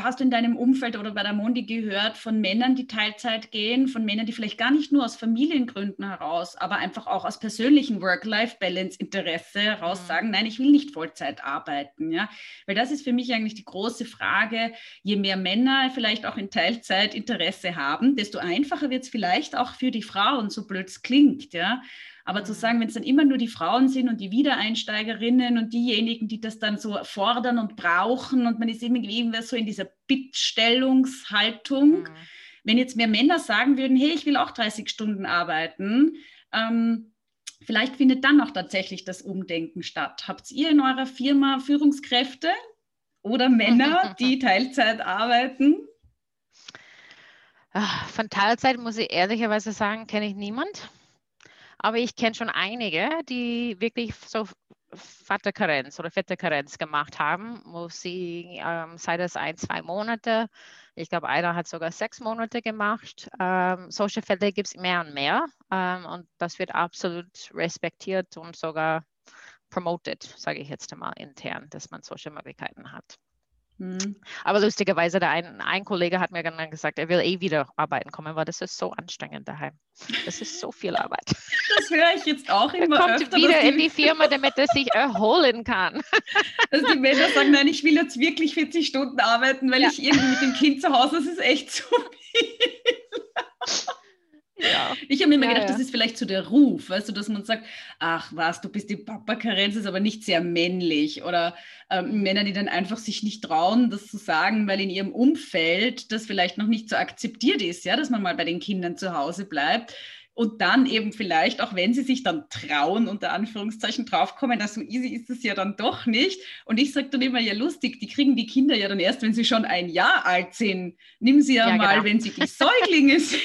hast du in deinem Umfeld oder bei der Mondi gehört von Männern, die Teilzeit gehen, von Männern, die vielleicht gar nicht nur aus Familiengründen heraus, aber einfach auch aus persönlichen Work-Life-Balance-Interesse heraus mhm. sagen, nein, ich will nicht Vollzeit arbeiten, ja, weil das ist für mich eigentlich die große Frage. Je mehr Männer vielleicht auch in Teilzeit Interesse haben, desto einfacher wird es vielleicht auch für die Frauen, so blöd es klingt, ja. Aber zu sagen, wenn es dann immer nur die Frauen sind und die Wiedereinsteigerinnen und diejenigen, die das dann so fordern und brauchen und man ist irgendwie so in dieser Bittstellungshaltung. Mhm. Wenn jetzt mehr Männer sagen würden, hey, ich will auch 30 Stunden arbeiten, ähm, vielleicht findet dann auch tatsächlich das Umdenken statt. Habt ihr in eurer Firma Führungskräfte oder Männer, [laughs] die Teilzeit arbeiten? Ah, von Teilzeit muss ich ehrlicherweise sagen, kenne ich niemand. Aber ich kenne schon einige, die wirklich so Vaterkarenz oder Väterkarenz gemacht haben, wo sie ähm, seit es ein, zwei Monate, ich glaube, einer hat sogar sechs Monate gemacht. Ähm, solche Fälle gibt es mehr und mehr ähm, und das wird absolut respektiert und sogar promoted, sage ich jetzt einmal intern, dass man solche Möglichkeiten hat. Mhm. Aber lustigerweise, der ein, ein Kollege hat mir dann gesagt, er will eh wieder arbeiten kommen, weil das ist so anstrengend daheim. Das ist so viel Arbeit. [laughs] Das höre ich jetzt auch immer er kommt öfter. wieder die, in die Firma, damit er sich erholen kann. [laughs] Dass die Männer sagen, nein, ich will jetzt wirklich 40 Stunden arbeiten, weil ja. ich irgendwie mit dem Kind zu Hause, das ist echt zu viel. [laughs] Ja. Ich habe mir immer ja, gedacht, ja. das ist vielleicht so der Ruf, weißt du, dass man sagt, ach was, du bist die Papa-Karenz, ist aber nicht sehr männlich. Oder ähm, Männer, die dann einfach sich nicht trauen, das zu sagen, weil in ihrem Umfeld das vielleicht noch nicht so akzeptiert ist, ja, dass man mal bei den Kindern zu Hause bleibt und dann eben vielleicht, auch wenn sie sich dann trauen, unter Anführungszeichen draufkommen, dass so easy ist es ja dann doch nicht. Und ich sage dann immer, ja lustig, die kriegen die Kinder ja dann erst, wenn sie schon ein Jahr alt sind. Nimm sie ja, ja mal, genau. wenn sie die Säuglinge [laughs] sind.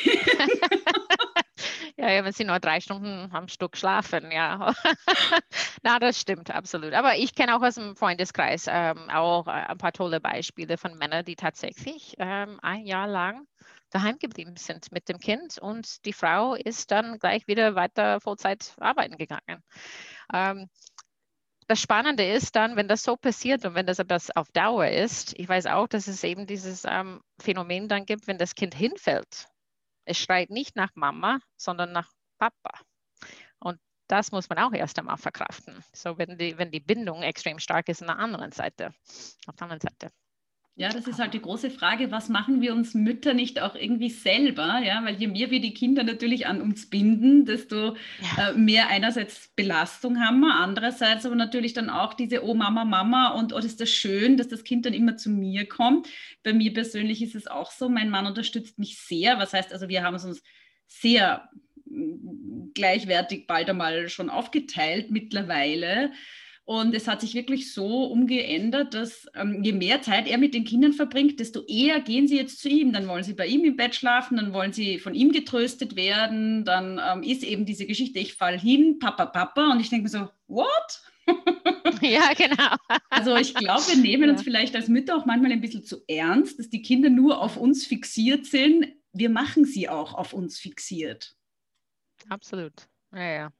Ja, ja, wenn sie nur drei Stunden am Stück schlafen, ja. [laughs] Na, das stimmt absolut. Aber ich kenne auch aus dem Freundeskreis ähm, auch äh, ein paar tolle Beispiele von Männern, die tatsächlich ähm, ein Jahr lang daheim geblieben sind mit dem Kind und die Frau ist dann gleich wieder weiter Vollzeit arbeiten gegangen. Ähm, das Spannende ist dann, wenn das so passiert und wenn das etwas auf Dauer ist, ich weiß auch, dass es eben dieses ähm, Phänomen dann gibt, wenn das Kind hinfällt. Es schreit nicht nach Mama, sondern nach Papa. Und das muss man auch erst einmal verkraften. So, wenn die, wenn die Bindung extrem stark ist an der anderen Seite, auf der anderen Seite. Ja, das ist halt die große Frage, was machen wir uns Mütter nicht auch irgendwie selber? Ja, weil je mehr wir die Kinder natürlich an uns binden, desto ja. äh, mehr einerseits Belastung haben wir, andererseits aber natürlich dann auch diese Oh Mama, Mama und oh, ist das schön, dass das Kind dann immer zu mir kommt. Bei mir persönlich ist es auch so, mein Mann unterstützt mich sehr. Was heißt also, wir haben es uns sehr mm, gleichwertig bald einmal schon aufgeteilt mittlerweile. Und es hat sich wirklich so umgeändert, dass ähm, je mehr Zeit er mit den Kindern verbringt, desto eher gehen sie jetzt zu ihm. Dann wollen sie bei ihm im Bett schlafen, dann wollen sie von ihm getröstet werden. Dann ähm, ist eben diese Geschichte, ich fall hin, Papa, Papa. Und ich denke mir so, what? [laughs] ja, genau. also ich glaube, wir nehmen uns vielleicht als Mütter auch manchmal ein bisschen zu ernst, dass die Kinder nur auf uns fixiert sind. Wir machen sie auch auf uns fixiert. Absolut. Ja, ja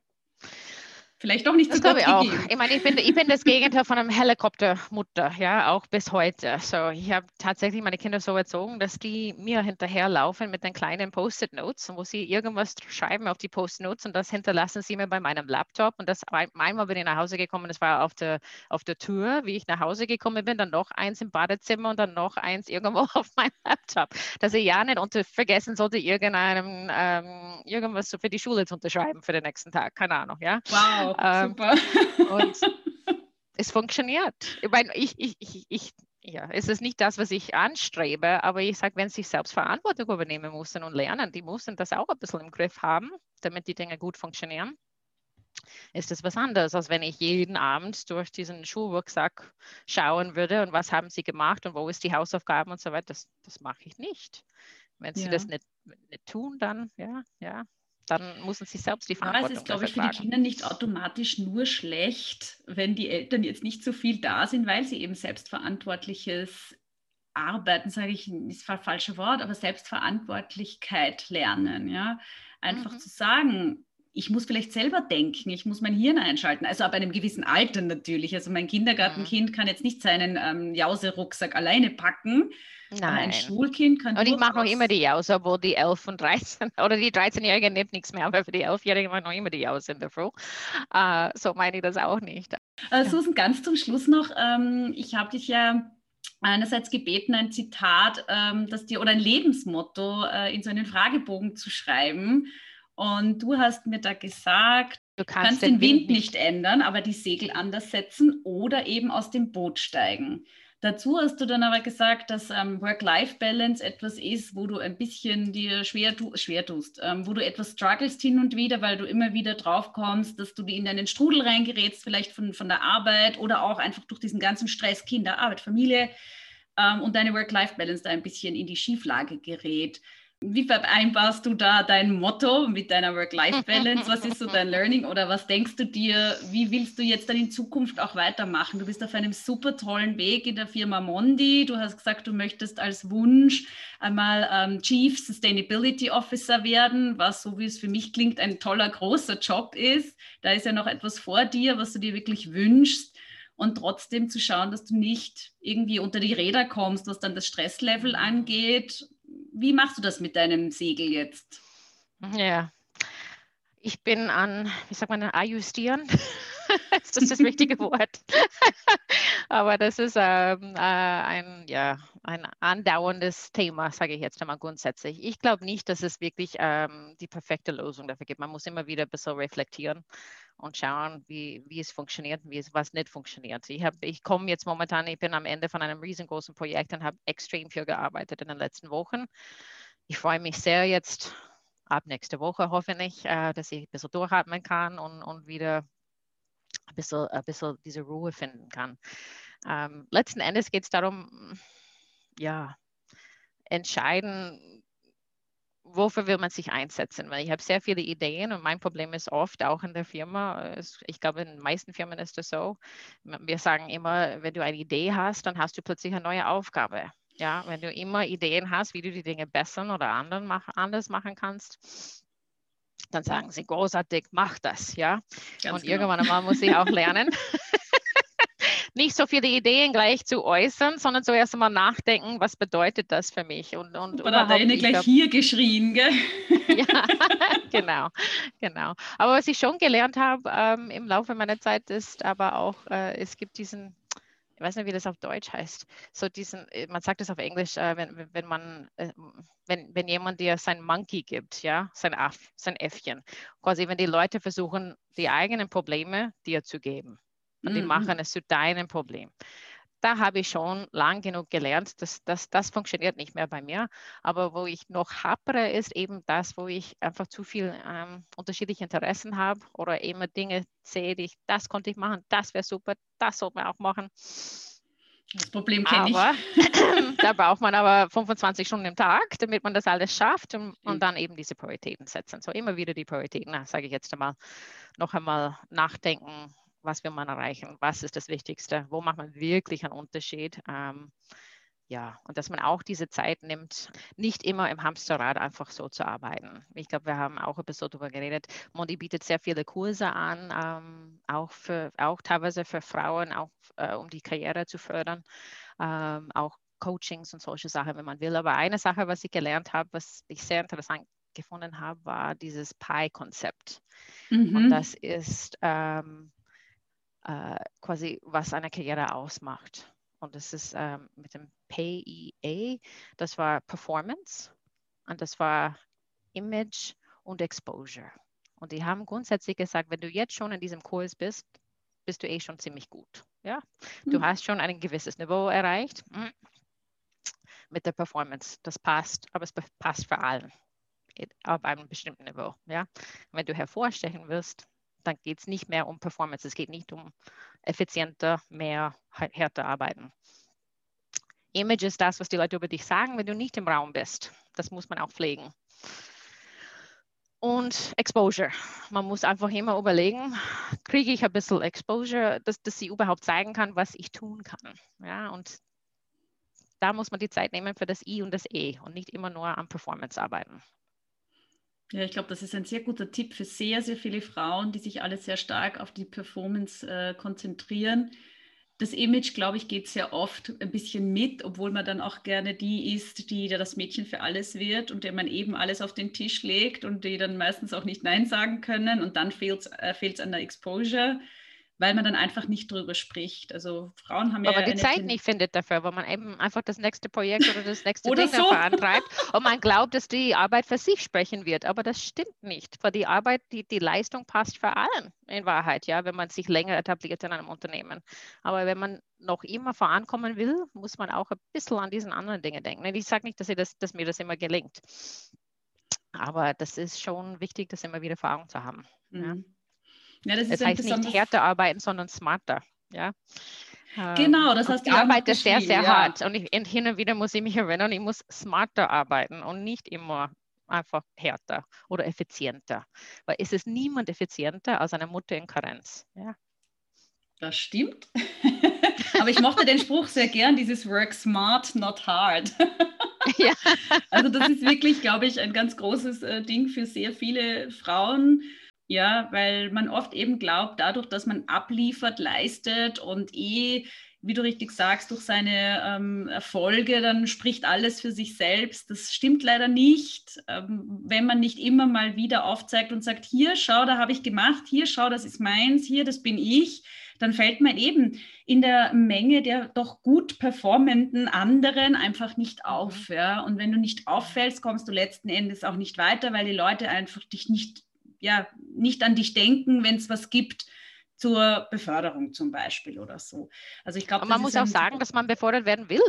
vielleicht doch nicht das so Gott ich auch. Ich meine, ich bin, ich bin das Gegenteil von einem Helikoptermutter, ja, auch bis heute. So, ich habe tatsächlich meine Kinder so erzogen, dass die mir hinterherlaufen mit den kleinen Post-it-Notes, wo sie irgendwas schreiben auf die Post-it-Notes und das hinterlassen sie mir bei meinem Laptop. Und das einmal bin ich nach Hause gekommen, das war auf der, auf der Tour, wie ich nach Hause gekommen bin, dann noch eins im Badezimmer und dann noch eins irgendwo [laughs] auf meinem Laptop, dass ich ja nicht unter, vergessen sollte, irgendeinem, ähm, irgendwas für die Schule zu unterschreiben für den nächsten Tag. Keine Ahnung, ja. Wow ähm, super. Und [laughs] es funktioniert. Ich meine, ich, ich, ich, ich ja, es ist nicht das, was ich anstrebe, aber ich sage, wenn sie selbst Verantwortung übernehmen müssen und lernen, die müssen das auch ein bisschen im Griff haben, damit die Dinge gut funktionieren, ist das was anderes, als wenn ich jeden Abend durch diesen Schulrucksack schauen würde und was haben sie gemacht und wo ist die Hausaufgaben und so weiter. Das, das mache ich nicht. Wenn sie ja. das nicht, nicht tun, dann ja, ja, dann müssen sie selbst die Verantwortung ja, es ist, glaube ich, für die Kinder nicht automatisch nur schlecht, wenn die Eltern jetzt nicht so viel da sind, weil sie eben selbstverantwortliches Arbeiten, sage ich, ist ein falsches Wort, aber Selbstverantwortlichkeit lernen. Ja? Einfach mhm. zu sagen, ich muss vielleicht selber denken, ich muss mein Hirn einschalten, also ab einem gewissen Alter natürlich. Also mein Kindergartenkind mhm. kann jetzt nicht seinen ähm, Jause-Rucksack alleine packen. Nein. ein Schulkind kann. Und ich mache noch immer die Jause, obwohl die 11 und 13 [laughs] oder die 13-Jährigen nimmt nichts mehr, aber für die 11-Jährigen mache ich noch immer die Jause in der Früh. Uh, so meine ich das auch nicht. Uh, Susan, ganz zum Schluss noch, ähm, ich habe dich ja einerseits gebeten, ein Zitat, ähm, das dir oder ein Lebensmotto äh, in so einen Fragebogen zu schreiben. Und du hast mir da gesagt, du kannst, kannst den, Wind, Wind nicht ändern, aber die Segel anders setzen oder eben aus dem Boot steigen. Dazu hast du dann aber gesagt, dass ähm, Work-Life-Balance etwas ist, wo du ein bisschen dir schwer, tu schwer tust, ähm, wo du etwas strugglest hin und wieder, weil du immer wieder drauf kommst, dass du in einen Strudel reingerätst, vielleicht von, von der Arbeit oder auch einfach durch diesen ganzen Stress, Kinder, Arbeit, Familie ähm, und deine Work-Life-Balance da ein bisschen in die Schieflage gerät. Wie vereinbarst du da dein Motto mit deiner Work-Life-Balance? Was ist so dein [laughs] Learning oder was denkst du dir, wie willst du jetzt dann in Zukunft auch weitermachen? Du bist auf einem super tollen Weg in der Firma Mondi. Du hast gesagt, du möchtest als Wunsch einmal ähm, Chief Sustainability Officer werden, was so wie es für mich klingt, ein toller, großer Job ist. Da ist ja noch etwas vor dir, was du dir wirklich wünschst und trotzdem zu schauen, dass du nicht irgendwie unter die Räder kommst, was dann das Stresslevel angeht wie machst du das mit deinem Segel jetzt? Ja, ich bin an, wie sagt man, ajustieren. [laughs] [laughs] ist das das richtige Wort? [laughs] Aber das ist ähm, äh, ein, ja, ein andauerndes Thema, sage ich jetzt einmal grundsätzlich. Ich glaube nicht, dass es wirklich ähm, die perfekte Lösung dafür gibt. Man muss immer wieder ein bisschen reflektieren und schauen, wie, wie es funktioniert und wie es was nicht funktioniert. Ich, ich komme jetzt momentan, ich bin am Ende von einem riesengroßen Projekt und habe extrem viel gearbeitet in den letzten Wochen. Ich freue mich sehr jetzt ab nächste Woche hoffentlich, äh, dass ich ein bisschen durchatmen kann und, und wieder ein bisschen, ein bisschen diese Ruhe finden kann. Ähm, letzten Endes geht es darum, ja, entscheiden, wofür will man sich einsetzen? Weil ich habe sehr viele Ideen und mein Problem ist oft auch in der Firma, ich glaube, in den meisten Firmen ist das so, wir sagen immer, wenn du eine Idee hast, dann hast du plötzlich eine neue Aufgabe. Ja, wenn du immer Ideen hast, wie du die Dinge besser oder anders machen kannst, dann sagen sie großartig, mach das, ja. Ganz und genau. irgendwann einmal muss ich auch lernen, [laughs] nicht so viele Ideen gleich zu äußern, sondern zuerst einmal nachdenken, was bedeutet das für mich. Und, und Oder hat eine gleich glaub, hier geschrien, gell? [laughs] ja, [laughs] genau, genau. Aber was ich schon gelernt habe ähm, im Laufe meiner Zeit ist aber auch, äh, es gibt diesen ich weiß nicht, wie das auf Deutsch heißt, so diesen, äh, man sagt es auf Englisch, äh, wenn, wenn man, äh, wenn, wenn jemand dir sein Monkey gibt, ja, sein Aff, sein Äffchen, quasi wenn die Leute versuchen, die eigenen Probleme dir zu geben und die mhm. machen es zu deinem Problem. Da habe ich schon lang genug gelernt, dass, dass das funktioniert nicht mehr bei mir. Aber wo ich noch happere, ist eben das, wo ich einfach zu viel ähm, unterschiedliche Interessen habe oder immer Dinge sehe, die ich, das konnte ich machen, das wäre super, das sollte man auch machen. Das Problem kenne ich. [clears throat] da braucht man aber 25 Stunden im Tag, damit man das alles schafft und, und dann eben diese Prioritäten setzen. So immer wieder die Prioritäten, sage ich jetzt einmal, noch einmal nachdenken, was will man erreichen, was ist das Wichtigste, wo macht man wirklich einen Unterschied. Ähm, ja, und dass man auch diese Zeit nimmt, nicht immer im Hamsterrad einfach so zu arbeiten. Ich glaube, wir haben auch ein bisschen darüber geredet. Mondi bietet sehr viele Kurse an, ähm, auch, für, auch teilweise für Frauen, auch äh, um die Karriere zu fördern, ähm, auch Coachings und solche Sachen, wenn man will. Aber eine Sache, was ich gelernt habe, was ich sehr interessant gefunden habe, war dieses Pi-Konzept. Mhm. Und das ist, ähm, äh, quasi, was eine Karriere ausmacht. Und das ist ähm, mit dem PEA, das war Performance und das war Image und Exposure. Und die haben grundsätzlich gesagt, wenn du jetzt schon in diesem Kurs bist, bist du eh schon ziemlich gut. Ja? Du mhm. hast schon ein gewisses Niveau erreicht mhm. mit der Performance. Das passt, aber es passt für allen auf einem bestimmten Niveau. Ja? Wenn du hervorstechen willst, dann geht es nicht mehr um Performance, es geht nicht um effizienter, mehr, härter arbeiten. Image ist das, was die Leute über dich sagen, wenn du nicht im Raum bist. Das muss man auch pflegen. Und Exposure. Man muss einfach immer überlegen, kriege ich ein bisschen Exposure, dass, dass sie überhaupt zeigen kann, was ich tun kann. Ja, und da muss man die Zeit nehmen für das I und das E und nicht immer nur am Performance arbeiten. Ja, ich glaube, das ist ein sehr guter Tipp für sehr, sehr viele Frauen, die sich alle sehr stark auf die Performance äh, konzentrieren. Das Image, glaube ich, geht sehr oft ein bisschen mit, obwohl man dann auch gerne die ist, die da das Mädchen für alles wird und der man eben alles auf den Tisch legt und die dann meistens auch nicht Nein sagen können und dann fehlt es äh, an der Exposure weil man dann einfach nicht drüber spricht. Also Frauen haben aber ja. Aber die Zeit nicht findet dafür, weil man eben einfach das nächste Projekt oder das nächste oder Ding so. vorantreibt [laughs] und man glaubt, dass die Arbeit für sich sprechen wird. Aber das stimmt nicht, weil die Arbeit, die, die Leistung passt für allen in Wahrheit, ja, wenn man sich länger etabliert in einem Unternehmen. Aber wenn man noch immer vorankommen will, muss man auch ein bisschen an diesen anderen Dinge denken. Ich sage nicht, dass, das, dass mir das immer gelingt. Aber das ist schon wichtig, das immer wieder vor Augen zu haben. Mhm. Ja. Ja, das, das heißt nicht härter arbeiten, sondern smarter. Ja. Genau, das heißt, ich arbeite sehr, sehr ja. hart und, ich, und hin und wieder muss ich mich [laughs] erinnern, ich muss smarter arbeiten und nicht immer einfach härter oder effizienter. Weil es ist niemand effizienter als eine Mutter in Karenz. Ja. Das stimmt. [laughs] Aber ich mochte den Spruch sehr gern, dieses Work smart, not hard. [laughs] ja. Also das ist wirklich, glaube ich, ein ganz großes äh, Ding für sehr viele Frauen ja, weil man oft eben glaubt, dadurch, dass man abliefert, leistet und eh, wie du richtig sagst, durch seine ähm, Erfolge, dann spricht alles für sich selbst. Das stimmt leider nicht, ähm, wenn man nicht immer mal wieder aufzeigt und sagt, hier, schau, da habe ich gemacht, hier, schau, das ist meins, hier, das bin ich dann fällt man eben in der Menge der doch gut performenden anderen einfach nicht auf. Mhm. Ja? Und wenn du nicht auffällst, kommst du letzten Endes auch nicht weiter, weil die Leute einfach dich nicht ja, nicht an dich denken, wenn es was gibt zur Beförderung zum Beispiel oder so. Also ich glaube, man muss auch sagen, dass man befördert werden will.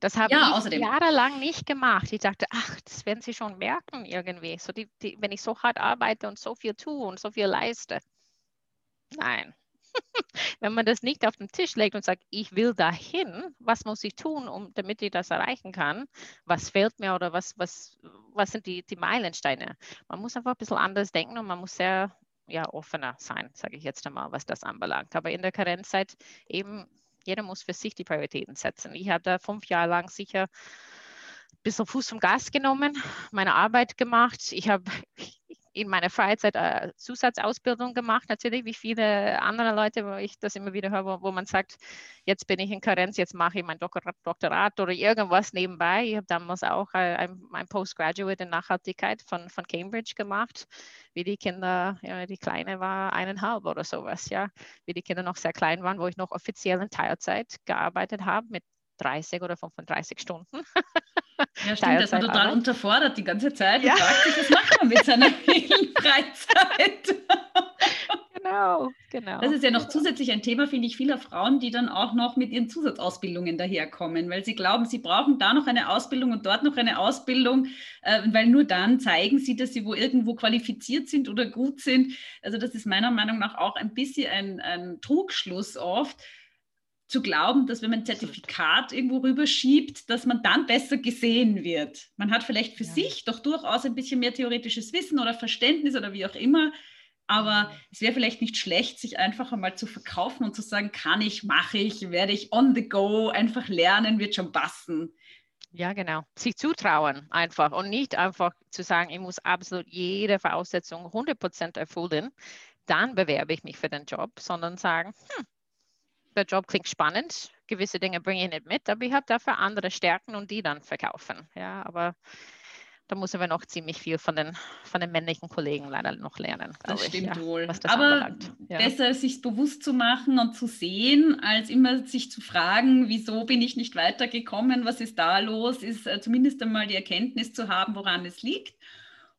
Das habe ja, ich außerdem. jahrelang nicht gemacht. Ich dachte, ach, das werden sie schon merken irgendwie. So die, die, wenn ich so hart arbeite und so viel tue und so viel leiste. Nein, wenn man das nicht auf den Tisch legt und sagt, ich will dahin, was muss ich tun, um, damit ich das erreichen kann? Was fehlt mir oder was, was, was sind die, die Meilensteine? Man muss einfach ein bisschen anders denken und man muss sehr ja, offener sein, sage ich jetzt einmal, was das anbelangt. Aber in der Karenzzeit eben, jeder muss für sich die Prioritäten setzen. Ich habe da fünf Jahre lang sicher ein bisschen Fuß vom Gas genommen, meine Arbeit gemacht. Ich habe in meiner Freizeit äh, Zusatzausbildung gemacht, natürlich wie viele andere Leute, wo ich das immer wieder höre, wo, wo man sagt, jetzt bin ich in Karenz, jetzt mache ich mein Doktorat, Doktorat oder irgendwas nebenbei. Ich habe damals auch äh, ein, ein, Postgraduate in Nachhaltigkeit von, von Cambridge gemacht, wie die Kinder, ja, die Kleine war eineinhalb oder sowas, ja, wie die Kinder noch sehr klein waren, wo ich noch offiziell in Teilzeit gearbeitet habe mit 30 oder 35 Stunden. [laughs] Ja, stimmt, ist man total unterfordert die ganze Zeit ja. und fragt sich, was macht man mit seiner [laughs] vielen Freizeit? genau, genau. Das ist ja noch zusätzlich ein Thema, finde ich, vieler Frauen, die dann auch noch mit ihren Zusatzausbildungen daherkommen, weil sie glauben, sie brauchen da noch eine Ausbildung und dort noch eine Ausbildung, äh, weil nur dann zeigen sie, dass sie wo irgendwo qualifiziert sind oder gut sind. Also das ist meiner Meinung nach auch ein bisschen ein, ein Trugschluss oft, zu glauben, dass wenn man ein Zertifikat irgendwo rüberschiebt, dass man dann besser gesehen wird. Man hat vielleicht für ja. sich doch durchaus ein bisschen mehr theoretisches Wissen oder Verständnis oder wie auch immer, aber es wäre vielleicht nicht schlecht, sich einfach einmal zu verkaufen und zu sagen, kann ich, mache ich, werde ich on the go, einfach lernen, wird schon passen. Ja, genau. Sich zutrauen einfach und nicht einfach zu sagen, ich muss absolut jede Voraussetzung 100% erfüllen, dann bewerbe ich mich für den Job, sondern sagen, hm, der Job klingt spannend, gewisse Dinge bringe ich nicht mit, aber ich habe dafür andere Stärken und die dann verkaufen. Ja, aber da muss aber noch ziemlich viel von den, von den männlichen Kollegen leider noch lernen. Das stimmt ja, wohl. aber ja. besser sich bewusst zu machen und zu sehen, als immer sich zu fragen, wieso bin ich nicht weitergekommen, was ist da los, ist äh, zumindest einmal die Erkenntnis zu haben, woran es liegt.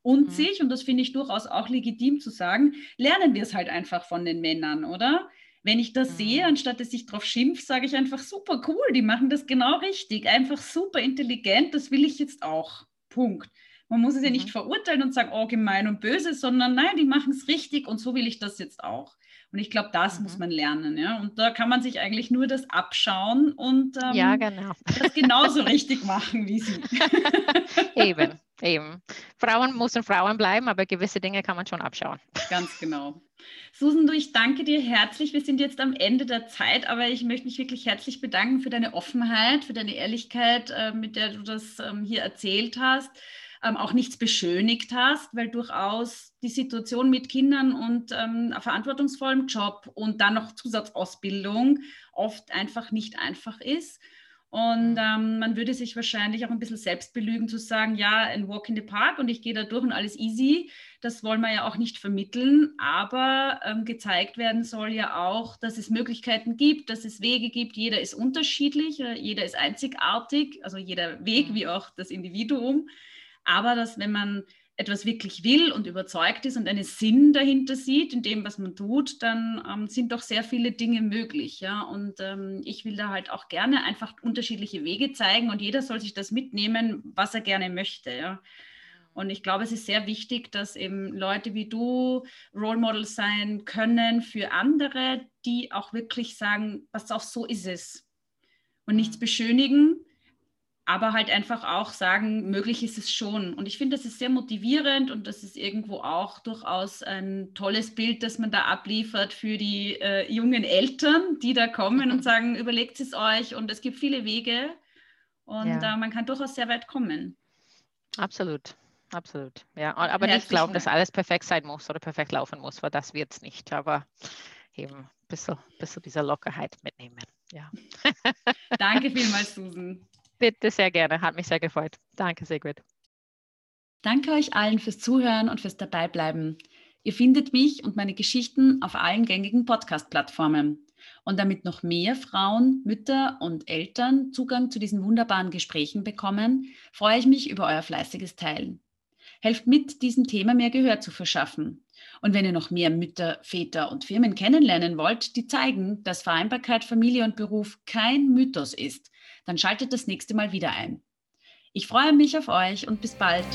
Und mhm. sich, und das finde ich durchaus auch legitim zu sagen, lernen wir es halt einfach von den Männern, oder? Wenn ich das sehe, mhm. anstatt dass ich drauf schimpfe, sage ich einfach super cool, die machen das genau richtig, einfach super intelligent, das will ich jetzt auch. Punkt. Man muss es ja nicht mhm. verurteilen und sagen, oh, gemein und böse, sondern nein, die machen es richtig und so will ich das jetzt auch. Und ich glaube, das mhm. muss man lernen. Ja? Und da kann man sich eigentlich nur das abschauen und ähm, ja, genau. das genauso richtig machen wie sie. [laughs] eben, eben. Frauen müssen Frauen bleiben, aber gewisse Dinge kann man schon abschauen. Ganz genau. Susan, du, ich danke dir herzlich. Wir sind jetzt am Ende der Zeit, aber ich möchte mich wirklich herzlich bedanken für deine Offenheit, für deine Ehrlichkeit, äh, mit der du das ähm, hier erzählt hast. ähm, auch nichts beschönigt hast, weil durchaus die Situation mit Kindern und ähm, verantwortungsvollem Job und dann noch Zusatzausbildung oft einfach nicht einfach ist. Und mhm. ähm, man würde sich wahrscheinlich auch ein bisschen selbst belügen zu sagen, ja, ein Walk in the Park und ich gehe da durch und alles easy. Das wollen wir ja auch nicht vermitteln, aber ähm, gezeigt werden soll ja auch, dass es Möglichkeiten gibt, dass es Wege gibt. Jeder ist unterschiedlich, äh, jeder ist einzigartig, also jeder Weg mhm. wie auch das Individuum. Aber dass wenn man etwas wirklich will und überzeugt ist und einen Sinn dahinter sieht in dem, was man tut, dann ähm, sind doch sehr viele Dinge möglich. Ja? Und ähm, ich will da halt auch gerne einfach unterschiedliche Wege zeigen und jeder soll sich das mitnehmen, was er gerne möchte. Ja? Und ich glaube, es ist sehr wichtig, dass eben Leute wie du Role Models sein können für andere, die auch wirklich sagen, was auch so ist es. Und nichts mhm. beschönigen, aber halt einfach auch sagen, möglich ist es schon. Und ich finde, das ist sehr motivierend und das ist irgendwo auch durchaus ein tolles Bild, das man da abliefert für die äh, jungen Eltern, die da kommen und sagen, überlegt es euch und es gibt viele Wege und ja. äh, man kann durchaus sehr weit kommen. Absolut. Absolut, ja. Aber Herzlich nicht glauben, dass alles perfekt sein muss oder perfekt laufen muss, weil das wird es nicht. Aber eben ein bisschen, bisschen dieser Lockerheit mitnehmen. Ja. Danke [laughs] vielmals, Susan. Bitte sehr gerne, hat mich sehr gefreut. Danke, Sigrid. Danke euch allen fürs Zuhören und fürs Dabeibleiben. Ihr findet mich und meine Geschichten auf allen gängigen Podcast-Plattformen. Und damit noch mehr Frauen, Mütter und Eltern Zugang zu diesen wunderbaren Gesprächen bekommen, freue ich mich über euer fleißiges Teilen. Helft mit, diesem Thema mehr Gehör zu verschaffen. Und wenn ihr noch mehr Mütter, Väter und Firmen kennenlernen wollt, die zeigen, dass Vereinbarkeit Familie und Beruf kein Mythos ist, dann schaltet das nächste Mal wieder ein. Ich freue mich auf euch und bis bald.